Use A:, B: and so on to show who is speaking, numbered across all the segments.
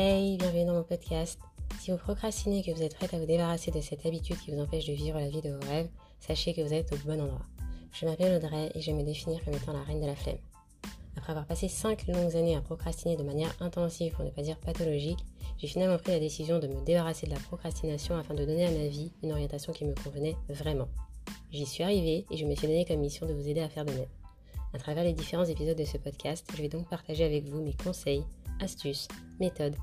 A: Hey, bienvenue dans mon podcast. Si vous procrastinez et que vous êtes prête à vous débarrasser de cette habitude qui vous empêche de vivre la vie de vos rêves, sachez que vous êtes au bon endroit. Je m'appelle Audrey et je me définir comme étant la reine de la flemme. Après avoir passé 5 longues années à procrastiner de manière intensive, pour ne pas dire pathologique, j'ai finalement pris la décision de me débarrasser de la procrastination afin de donner à ma vie une orientation qui me convenait vraiment. J'y suis arrivée et je me suis donné comme mission de vous aider à faire de même. À travers les différents épisodes de ce podcast, je vais donc partager avec vous mes conseils, astuces, méthodes,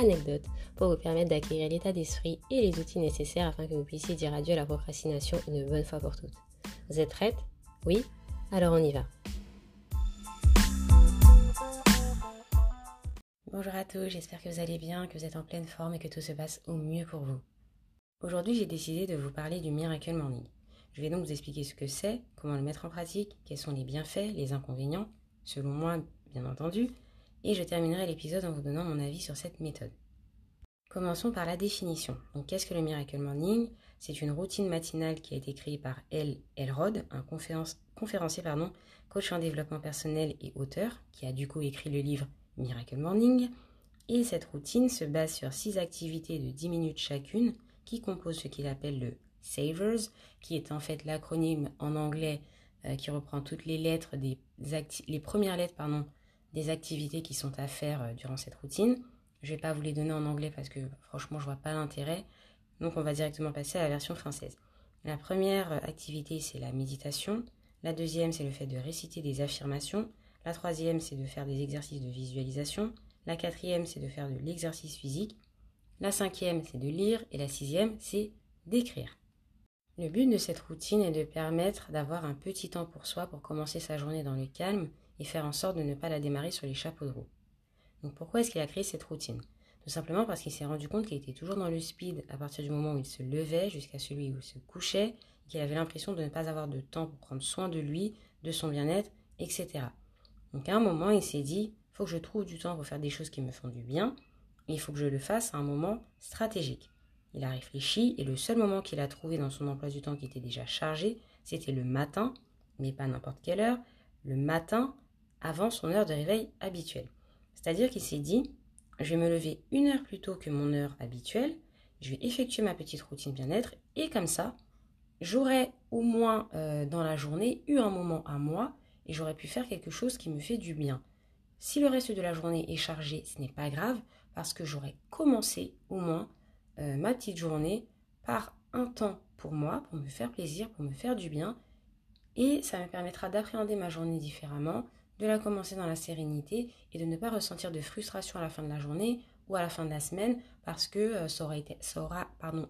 A: anecdotes pour vous permettre d'acquérir l'état d'esprit et les outils nécessaires afin que vous puissiez dire adieu à la procrastination une bonne fois pour toutes. Vous êtes prête Oui? Alors on y va. Bonjour à tous, j'espère que vous allez bien, que vous êtes en pleine forme et que tout se passe au mieux pour vous. Aujourd'hui, j'ai décidé de vous parler du Miracle Morning. Je vais donc vous expliquer ce que c'est, comment le mettre en pratique, quels sont les bienfaits, les inconvénients, selon moi bien entendu, et je terminerai l'épisode en vous donnant mon avis sur cette méthode. Commençons par la définition. Donc qu'est-ce que le Miracle Morning? C'est une routine matinale qui a été créée par L. Elrod, un conférencier pardon, coach en développement personnel et auteur, qui a du coup écrit le livre Miracle Morning. Et cette routine se base sur six activités de 10 minutes chacune qui composent ce qu'il appelle le Savers, qui est en fait l'acronyme en anglais euh, qui reprend toutes les lettres des les premières lettres pardon, des activités qui sont à faire euh, durant cette routine. Je ne vais pas vous les donner en anglais parce que franchement je vois pas l'intérêt. Donc on va directement passer à la version française. La première euh, activité c'est la méditation. La deuxième c'est le fait de réciter des affirmations. La troisième c'est de faire des exercices de visualisation. La quatrième c'est de faire de l'exercice physique. La cinquième c'est de lire. Et la sixième c'est d'écrire. Le but de cette routine est de permettre d'avoir un petit temps pour soi pour commencer sa journée dans le calme et faire en sorte de ne pas la démarrer sur les chapeaux de roue. Donc pourquoi est-ce qu'il a créé cette routine? Tout simplement parce qu'il s'est rendu compte qu'il était toujours dans le speed à partir du moment où il se levait jusqu'à celui où il se couchait, qu'il avait l'impression de ne pas avoir de temps pour prendre soin de lui, de son bien-être, etc. Donc à un moment, il s'est dit, il faut que je trouve du temps pour faire des choses qui me font du bien, il faut que je le fasse à un moment stratégique. Il a réfléchi et le seul moment qu'il a trouvé dans son emploi du temps qui était déjà chargé, c'était le matin, mais pas n'importe quelle heure, le matin avant son heure de réveil habituelle. C'est-à-dire qu'il s'est dit, je vais me lever une heure plus tôt que mon heure habituelle, je vais effectuer ma petite routine bien-être et comme ça, j'aurais au moins euh, dans la journée eu un moment à moi et j'aurais pu faire quelque chose qui me fait du bien. Si le reste de la journée est chargé, ce n'est pas grave parce que j'aurais commencé au moins euh, ma petite journée par un temps pour moi, pour me faire plaisir, pour me faire du bien. Et ça me permettra d'appréhender ma journée différemment, de la commencer dans la sérénité et de ne pas ressentir de frustration à la fin de la journée ou à la fin de la semaine parce que euh, ça aura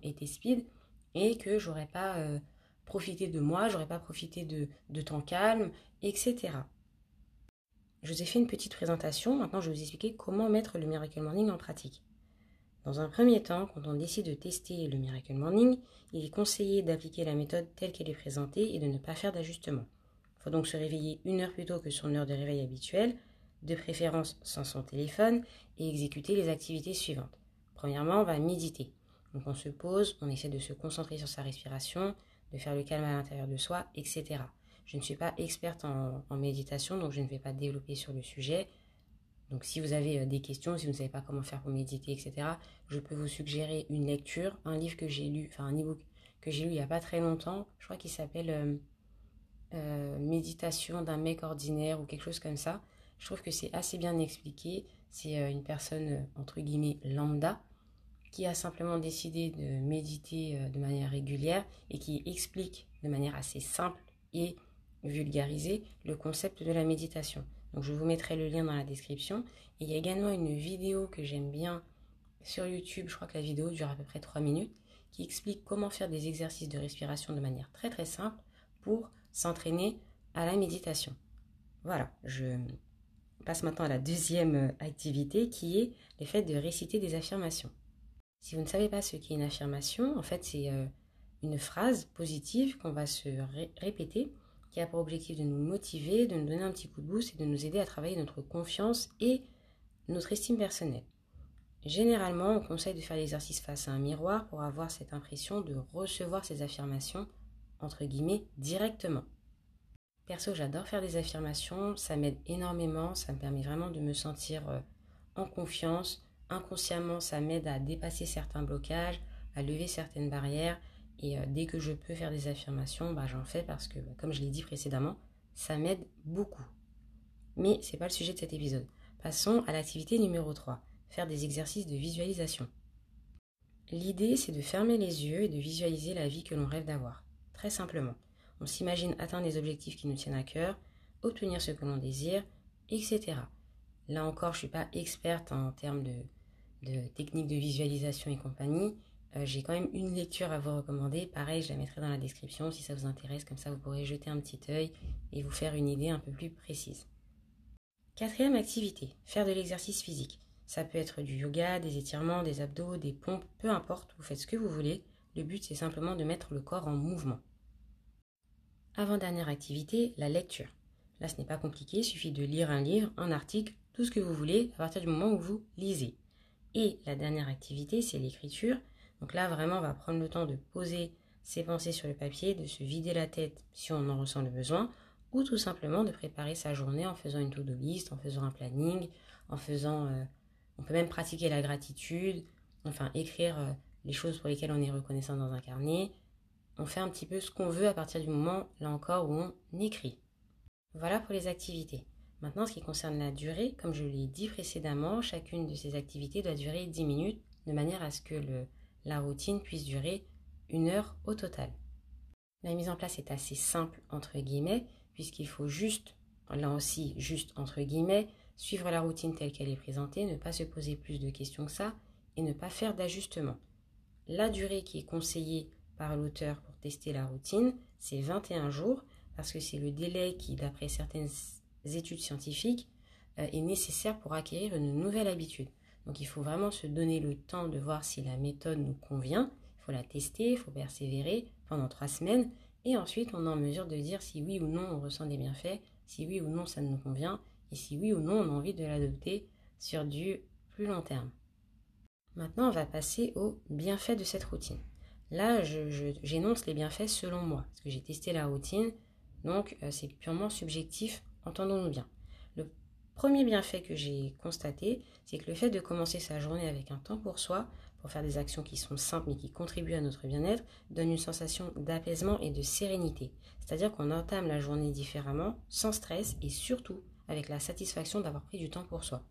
A: été, speed et que j'aurais pas euh, profité de moi, j'aurais pas profité de, de temps calme, etc. Je vous ai fait une petite présentation, maintenant je vais vous expliquer comment mettre le Miracle Morning en pratique. Dans un premier temps, quand on décide de tester le Miracle Morning, il est conseillé d'appliquer la méthode telle qu'elle est présentée et de ne pas faire d'ajustement. Il faut donc se réveiller une heure plus tôt que son heure de réveil habituelle, de préférence sans son téléphone, et exécuter les activités suivantes. Premièrement, on va méditer. Donc on se pose, on essaie de se concentrer sur sa respiration, de faire le calme à l'intérieur de soi, etc. Je ne suis pas experte en, méditation, donc je ne vais pas développer sur le sujet. Donc si vous avez euh, des questions, si vous ne savez pas comment faire pour méditer, etc., je peux vous suggérer une lecture, un livre que j'ai lu, enfin un e-book que j'ai lu il n'y a pas très longtemps, je crois qu'il s'appelle euh, euh, Méditation d'un mec ordinaire ou quelque chose comme ça. Je trouve que c'est assez bien expliqué. C'est une personne, entre guillemets, lambda, qui a simplement décidé de méditer de manière régulière et qui explique de manière assez simple et vulgarisée le concept de la méditation. Donc je vous mettrai le lien dans la description. Il y a également une vidéo que j'aime bien sur YouTube, je crois que la vidéo dure à peu près 3 minutes, qui explique comment faire des exercices de respiration de manière très très simple pour s'entraîner à la méditation. Voilà, je passe maintenant à la deuxième activité qui est le fait de réciter des affirmations. Si vous ne savez pas ce qu'est une affirmation, en fait c'est euh, une phrase positive qu'on va se répéter qui a pour objectif de nous motiver, de nous donner un petit coup de boost et de nous aider à travailler notre confiance et notre estime personnelle. Généralement, on conseille de faire l'exercice face à un miroir pour avoir cette impression de recevoir ces affirmations, entre guillemets, directement. Perso, j'adore faire des affirmations, ça m'aide énormément, ça me permet vraiment de me sentir euh, en confiance, inconsciemment, ça m'aide à dépasser certains blocages, à lever certaines barrières. Et euh, dès que je peux faire des affirmations, bah, j'en fais parce que, bah, comme je l'ai dit précédemment, ça m'aide beaucoup. Mais ce n'est pas le sujet de cet épisode. Passons à l'activité numéro 3, faire des exercices de visualisation. L'idée, c'est de fermer les yeux et de visualiser la vie que l'on rêve d'avoir. Très simplement. On s'imagine atteindre des objectifs qui nous tiennent à cœur, obtenir ce que l'on désire, etc. Là encore, je ne suis pas experte en termes de, techniques de visualisation et compagnie. Euh, j'ai quand même une lecture à vous recommander. Pareil, je la mettrai dans la description si ça vous intéresse. Comme ça, vous pourrez jeter un petit œil et vous faire une idée un peu plus précise. Quatrième activité, faire de l'exercice physique. Ça peut être du yoga, des étirements, des abdos, des pompes, peu importe, vous faites ce que vous voulez. Le but, c'est simplement de mettre le corps en mouvement. Avant-dernière activité, la lecture. Là, ce n'est pas compliqué, il suffit de lire un livre, un article, tout ce que vous voulez à partir du moment où vous lisez. Et la dernière activité, c'est l'écriture. Donc là, vraiment, on va prendre le temps de poser ses pensées sur le papier, de se vider la tête si on en ressent le besoin, ou tout simplement de préparer sa journée en faisant une to-do list, en faisant un planning, en faisant... Euh, on peut même pratiquer la gratitude, enfin écrire euh, les choses pour lesquelles on est reconnaissant dans un carnet. On fait un petit peu ce qu'on veut à partir du moment, là encore, où on écrit. Voilà pour les activités. Maintenant, ce qui concerne la durée, comme je l'ai dit précédemment, chacune de ces activités doit durer 10 minutes, de manière à ce que la routine puisse durer une heure au total. La mise en place est assez simple, entre guillemets, puisqu'il faut juste, là aussi, juste entre guillemets, suivre la routine telle qu'elle est présentée, ne pas se poser plus de questions que ça et ne pas faire d'ajustements. La durée qui est conseillée par l'auteur pour tester la routine, c'est 21 jours, parce que c'est le délai qui, d'après certaines études scientifiques, euh, est nécessaire pour acquérir une nouvelle habitude. Donc il faut vraiment se donner le temps de voir si la méthode nous convient. Il faut la tester, il faut persévérer pendant trois semaines. Et ensuite, on est en mesure de dire si oui ou non on ressent des bienfaits, si oui ou non ça nous convient, et si oui ou non on a envie de l'adopter sur du plus long terme. Maintenant, on va passer aux bienfaits de cette routine. Là, j'énonce les bienfaits selon moi, parce que j'ai testé la routine, donc euh, c'est purement subjectif, entendons-nous bien. Le premier bienfait que j'ai constaté, c'est que le fait de commencer sa journée avec un temps pour soi, pour faire des actions qui sont simples mais qui contribuent à notre bien-être, donne une sensation d'apaisement et de sérénité. C'est-à-dire qu'on entame la journée différemment, sans stress et surtout avec la satisfaction d'avoir pris du temps pour soi.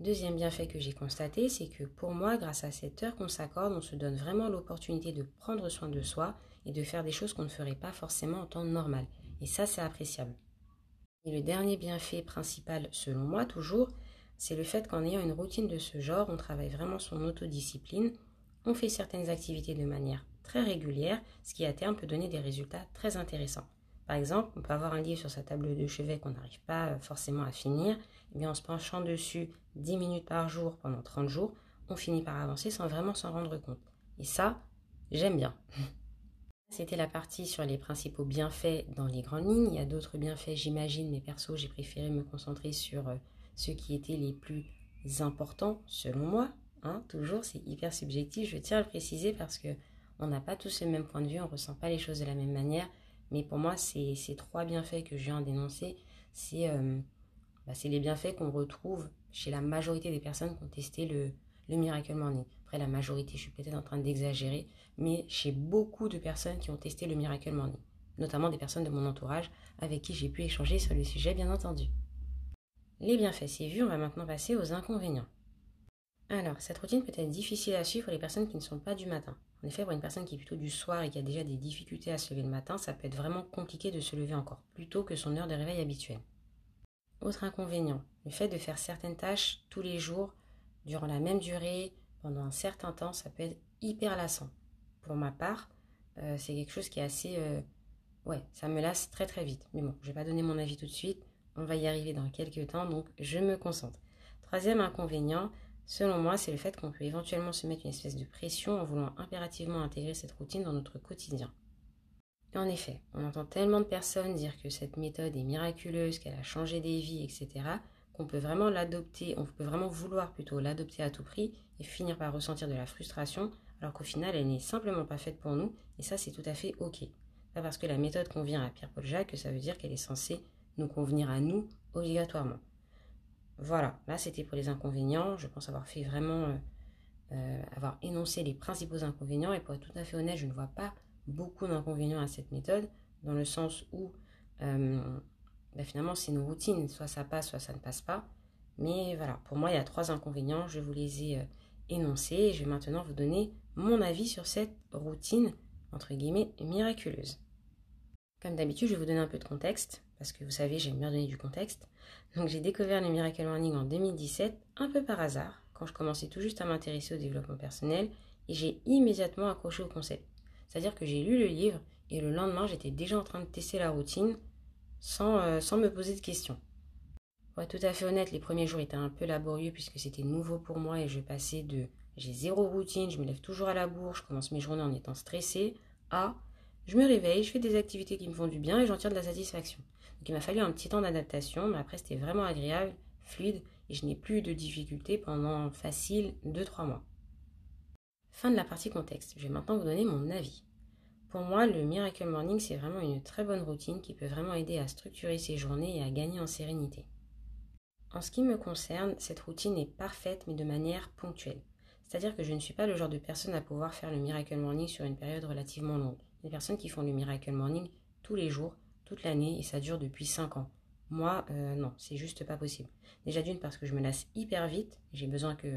A: Deuxième bienfait que j'ai constaté, c'est que pour moi, grâce à cette heure qu'on s'accorde, on se donne vraiment l'opportunité de prendre soin de soi et de faire des choses qu'on ne ferait pas forcément en temps normal. Et ça, c'est appréciable. Et le dernier bienfait principal, selon moi toujours, c'est le fait qu'en ayant une routine de ce genre, on travaille vraiment son autodiscipline, on fait certaines activités de manière très régulière, ce qui à terme peut donner des résultats très intéressants. Par exemple, on peut avoir un livre sur sa table de chevet qu'on n'arrive pas euh, forcément à finir, et eh bien en se penchant dessus 10 minutes par jour pendant 30 jours, on finit par avancer sans vraiment s'en rendre compte. Et ça, j'aime bien. C'était la partie sur les principaux bienfaits dans les grandes lignes. Il y a d'autres bienfaits, j'imagine, mais perso, j'ai préféré me concentrer sur euh, ceux qui étaient les plus importants, selon moi. Hein, toujours, c'est hyper subjectif, je tiens à le préciser parce que on n'a pas tous le même point de vue, on ne ressent pas les choses de la même manière. Mais pour moi, ces, trois bienfaits que je viens d'énoncer, euh, bah, c'est les bienfaits qu'on retrouve chez la majorité des personnes qui ont testé le, le Miracle Morning. Après, la majorité, je suis peut-être en train d'exagérer, mais chez beaucoup de personnes qui ont testé le Miracle Morning, notamment des personnes de mon entourage avec qui j'ai pu échanger sur le sujet, bien entendu. Les bienfaits, c'est vu, on va maintenant passer aux inconvénients. Alors, cette routine peut être difficile à suivre pour les personnes qui ne sont pas du matin. En effet, pour une personne qui est plutôt du soir et qui a déjà des difficultés à se lever le matin, ça peut être vraiment compliqué de se lever encore plus tôt que son heure de réveil habituelle. Autre inconvénient, le fait de faire certaines tâches tous les jours, durant la même durée, pendant un certain temps, ça peut être hyper lassant. Pour ma part, euh, c'est quelque chose qui est assez... Euh, ouais, ça me lasse très très vite. Mais bon, je ne vais pas donner mon avis tout de suite, on va y arriver dans quelques temps, donc je me concentre. Troisième inconvénient, Selon moi, c'est le fait qu'on peut éventuellement se mettre une espèce de pression en voulant impérativement intégrer cette routine dans notre quotidien. en effet, on entend tellement de personnes dire que cette méthode est miraculeuse, qu'elle a changé des vies, etc., qu'on peut vraiment l'adopter, on peut vraiment vouloir plutôt l'adopter à tout prix et finir par ressentir de la frustration, alors qu'au final, elle n'est simplement pas faite pour nous, et ça, c'est tout à fait ok. Pas parce que la méthode convient à Pierre-Paul Jacques que ça veut dire qu'elle est censée nous convenir à nous obligatoirement. Voilà, là c'était pour les inconvénients. Je pense avoir fait vraiment, euh, euh, avoir énoncé les principaux inconvénients. Et pour être tout à fait honnête, je ne vois pas beaucoup d'inconvénients à cette méthode, dans le sens où euh, bah, finalement c'est une routine, soit ça passe, soit ça ne passe pas. Mais voilà, pour moi il y a trois inconvénients, je vous les ai énoncés et je vais maintenant vous donner mon avis sur cette routine, entre guillemets, miraculeuse. Comme d'habitude, je vais vous donner un peu de contexte, parce que vous savez, j'aime bien donner du contexte. Donc j'ai découvert le Miracle Morning en 2017, un peu par hasard, quand je commençais tout juste à m'intéresser au développement personnel, et j'ai immédiatement accroché au concept. C'est-à-dire que j'ai lu le livre, et le lendemain, j'étais déjà en train de tester la routine, sans, euh, sans me poser de questions. Pour être tout à fait honnête, les premiers jours étaient un peu laborieux, puisque c'était nouveau pour moi, et je passais de j'ai zéro routine, je me lève toujours à la bourre, je commence mes journées en étant stressée, à je me réveille, je fais des activités qui me font du bien et j'en tire de la satisfaction. Donc il m'a fallu un petit temps d'adaptation, mais après c'était vraiment agréable, fluide, et je n'ai plus de difficultés pendant facile 2-3 mois. Fin de la partie contexte. Je vais maintenant vous donner mon avis. Pour moi, le Miracle Morning, c'est vraiment une très bonne routine qui peut vraiment aider à structurer ses journées et à gagner en sérénité. En ce qui me concerne, cette routine est parfaite mais de manière ponctuelle. C'est-à-dire que je ne suis pas le genre de personne à pouvoir faire le Miracle Morning sur une période relativement longue. Des personnes qui font le Miracle Morning tous les jours, toute l'année, et ça dure depuis 5 ans. Moi, euh, non, c'est juste pas possible. Déjà d'une parce que je me lasse hyper vite, j'ai besoin que,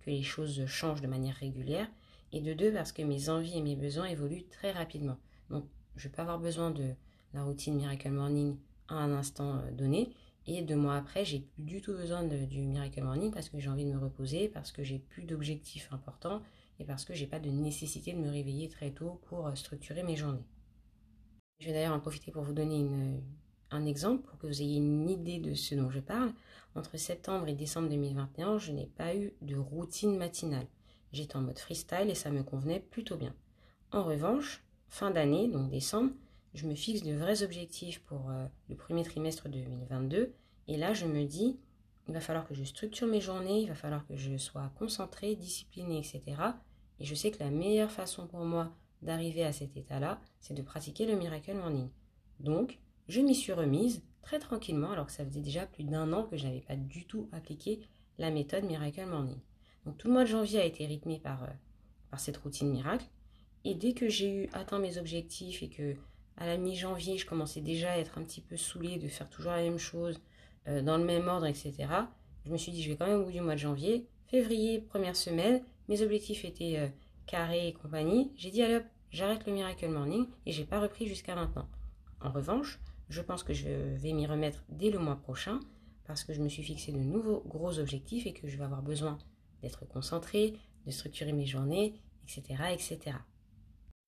A: que les choses changent de manière régulière, et de deux parce que mes envies et mes besoins évoluent très rapidement. Donc, je peux avoir besoin de la routine Miracle Morning à un instant euh, donné, et deux mois après, j'ai plus du tout besoin du Miracle Morning parce que j'ai envie de me reposer, parce que j'ai plus d'objectifs importants et parce que j'ai pas de nécessité de me réveiller très tôt pour euh, structurer mes journées. Je vais d'ailleurs en profiter pour vous donner un exemple pour que vous ayez une idée de ce dont je parle. Entre septembre et décembre 2021, je n'ai pas eu de routine matinale. J'étais en mode freestyle et ça me convenait plutôt bien. En revanche, fin d'année, donc décembre, je me fixe de vrais objectifs pour euh, le premier trimestre 2022. Et là, je me dis, il va falloir que je structure mes journées, il va falloir que je sois concentrée, disciplinée, etc. Et je sais que la meilleure façon pour moi d'arriver à cet état-là, c'est de pratiquer le Miracle Morning. Donc, je m'y suis remise très tranquillement, alors que ça faisait déjà plus d'un an que je n'avais pas du tout appliqué la méthode Miracle Morning. Donc, tout le mois de janvier a été rythmé par, euh, par cette routine miracle. Et dès que j'ai eu atteint mes objectifs et que à la mi-janvier, je commençais déjà à être un petit peu saoulée de faire toujours la même chose, euh, dans le même ordre, etc. Je me suis dit, je vais quand même au bout du mois de janvier. Février, première semaine, mes objectifs étaient euh, carrés et compagnie. J'ai dit, allez hop, j'arrête le Miracle Morning et j'ai pas repris jusqu'à maintenant. En revanche, je pense que je vais m'y remettre dès le mois prochain parce que je me suis fixé de nouveaux gros objectifs et que je vais avoir besoin d'être concentrée, de structurer mes journées, etc., etc.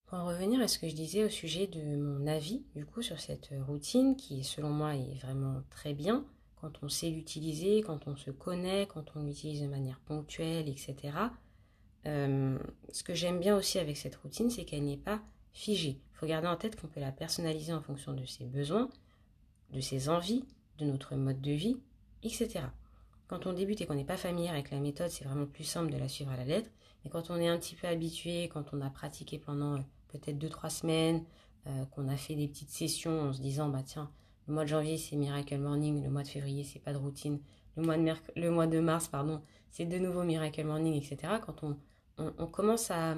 A: Pour en revenir à ce que je disais au sujet de mon avis, du coup, sur cette routine qui, selon moi, est vraiment très bien quand on sait l'utiliser, quand on se connaît, quand on l'utilise de manière ponctuelle, etc. Euh, ce que j'aime bien aussi avec cette routine, c'est qu'elle n'est pas figée. Il faut garder en tête qu'on peut la personnaliser en fonction de ses besoins, de ses envies, de notre mode de vie, etc. Quand on débute et qu'on n'est pas familier avec la méthode, c'est vraiment plus simple de la suivre à la lettre. Mais quand on est un petit peu habitué, quand on a pratiqué pendant peut-être 2-3 semaines, euh, qu'on a fait des petites sessions en se disant, bah tiens, le mois de janvier c'est Miracle Morning, le mois de février c'est pas de routine, le mois de, le mois de mars, pardon, c'est de nouveau Miracle Morning, etc. Quand on, on, commence à,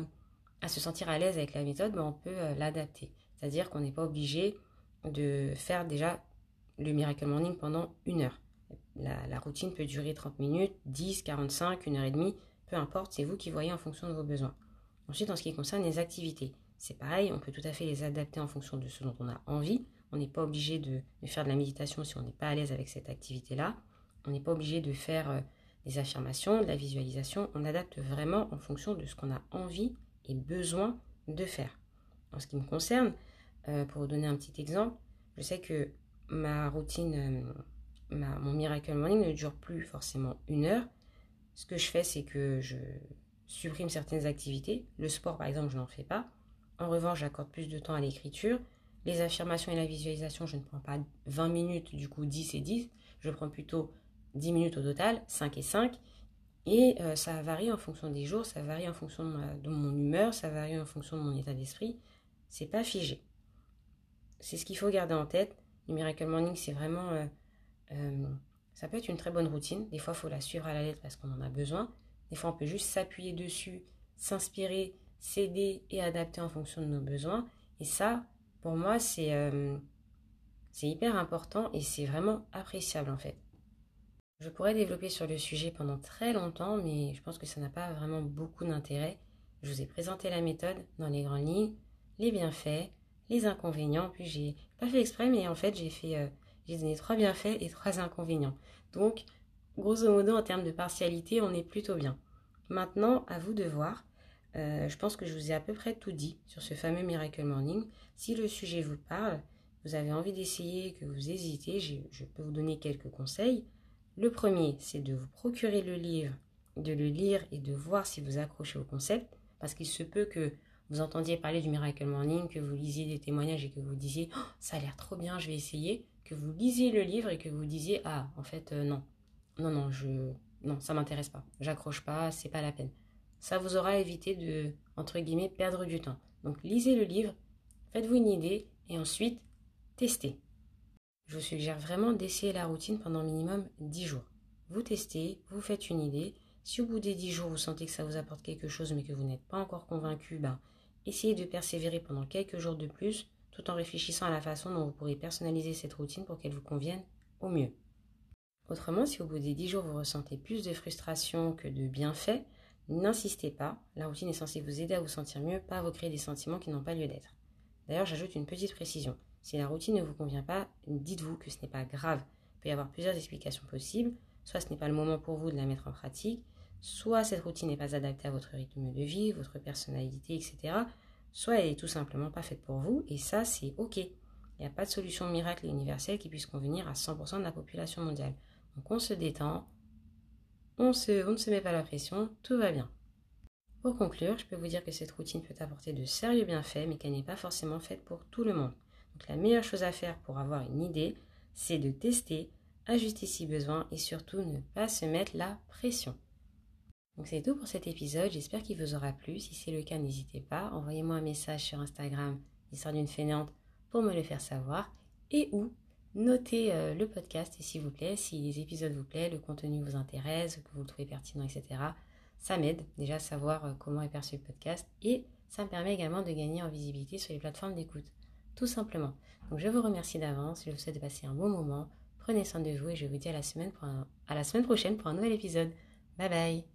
A: se sentir à l'aise avec la méthode, bah, on peut euh, l'adapter. C'est-à-dire qu'on n'est pas obligé de faire déjà le Miracle Morning pendant une heure. La, routine peut durer 30 minutes, 10, 45, une heure et demie, peu importe, c'est vous qui voyez en fonction de vos besoins. Ensuite, en ce qui concerne les activités, c'est pareil, on peut tout à fait les adapter en fonction de ce dont on a envie. On n'est pas obligé de, faire de la méditation si on n'est pas à l'aise avec cette activité-là. On n'est pas obligé de faire euh, des affirmations, la visualisation. On adapte vraiment en fonction de ce qu'on a envie et besoin de faire. En ce qui me concerne, euh, pour vous donner un petit exemple, je sais que ma routine, euh, mon Miracle Morning ne dure plus forcément une heure. Ce que je fais, c'est que je supprime certaines activités. Le sport, par exemple, je n'en fais pas. En revanche, j'accorde plus de temps à l'écriture. Les affirmations et la visualisation, je ne prends pas 20 minutes, du coup 10 et 10. Je prends plutôt 10 minutes au total, 5 et 5. Et euh, ça varie en fonction des jours, ça varie en fonction de, mon humeur, ça varie en fonction de mon état d'esprit. C'est pas figé. C'est ce qu'il faut garder en tête. Le Miracle Morning, c'est vraiment euh, euh, Ça peut être une très bonne routine. Des fois, il faut la suivre à la lettre parce qu'on en a besoin. Des fois, on peut juste s'appuyer dessus, s'inspirer, s'aider et adapter en fonction de nos besoins. Et ça, pour moi, euh, c'est hyper important et c'est vraiment appréciable en fait. Je pourrais développer sur le sujet pendant très longtemps, mais je pense que ça n'a pas vraiment beaucoup d'intérêt. Je vous ai présenté la méthode dans les grandes lignes, les bienfaits, les inconvénients, puis j'ai pas fait exprès, mais en fait j'ai fait euh, j'ai donné trois bienfaits et trois inconvénients. Donc, grosso modo, en termes de partialité, on est plutôt bien. Maintenant, à vous de voir. Euh, je pense que je vous ai à peu près tout dit sur ce fameux Miracle Morning. Si le sujet vous parle, vous avez envie d'essayer, que vous hésitez, je peux vous donner quelques conseils. Le premier, c'est de vous procurer le livre, de le lire et de voir si vous accrochez au concept, parce qu'il se peut que vous entendiez parler du Miracle Morning, que vous lisiez des témoignages et que vous disiez oh, ça a l'air trop bien, je vais essayer, que vous lisiez le livre et que vous disiez ah en fait euh, non, non non je non ça m'intéresse pas, j'accroche pas, c'est pas la peine. Ça vous aura évité de entre guillemets perdre du temps. Donc lisez le livre, faites-vous une idée et ensuite testez. Je vous suggère vraiment d'essayer la routine pendant minimum 10 jours. Vous testez, vous faites une idée. Si au bout des 10 jours vous sentez que ça vous apporte quelque chose mais que vous n'êtes pas encore convaincu, ben, essayez de persévérer pendant quelques jours de plus tout en réfléchissant à la façon dont vous pourrez personnaliser cette routine pour qu'elle vous convienne au mieux. Autrement, si au bout des 10 jours vous ressentez plus de frustration que de bienfaits, n'insistez pas. La routine est censée vous aider à vous sentir mieux, pas à vous créer des sentiments qui n'ont pas lieu d'être. D'ailleurs, j'ajoute une petite précision. Si la routine ne vous convient pas, dites-vous que ce n'est pas grave. Il peut y avoir plusieurs explications possibles. Soit ce n'est pas le moment pour vous de la mettre en pratique, soit cette routine n'est pas adaptée à votre rythme de vie, votre personnalité, etc. Soit elle est tout simplement pas faite pour vous, et ça c'est ok. Il n'y a pas de solution miracle et universelle qui puisse convenir à 100% de la population mondiale. Donc on se détend, on, on ne se met pas la pression, tout va bien. Pour conclure, je peux vous dire que cette routine peut apporter de sérieux bienfaits, mais qu'elle n'est pas forcément faite pour tout le monde. Donc la meilleure chose à faire pour avoir une idée, c'est de tester, ajuster si besoin et surtout ne pas se mettre la pression. Donc c'est tout pour cet épisode, j'espère qu'il vous aura plu. Si c'est le cas, n'hésitez pas, envoyez-moi un message sur Instagram, l'histoire d'une fainéante, pour me le faire savoir. Et ou notez euh, le podcast, s'il vous plaît, si les épisodes vous plaisent, le contenu vous intéresse, que vous le trouvez pertinent, etc. Ça m'aide déjà à savoir euh, comment est perçu le podcast et ça me permet également de gagner en visibilité sur les plateformes d'écoute tout simplement. Donc je vous remercie d'avance, je vous souhaite de passer un bon moment, prenez soin de vous et je vous dis à la semaine, à la semaine prochaine pour un nouvel épisode. Bye bye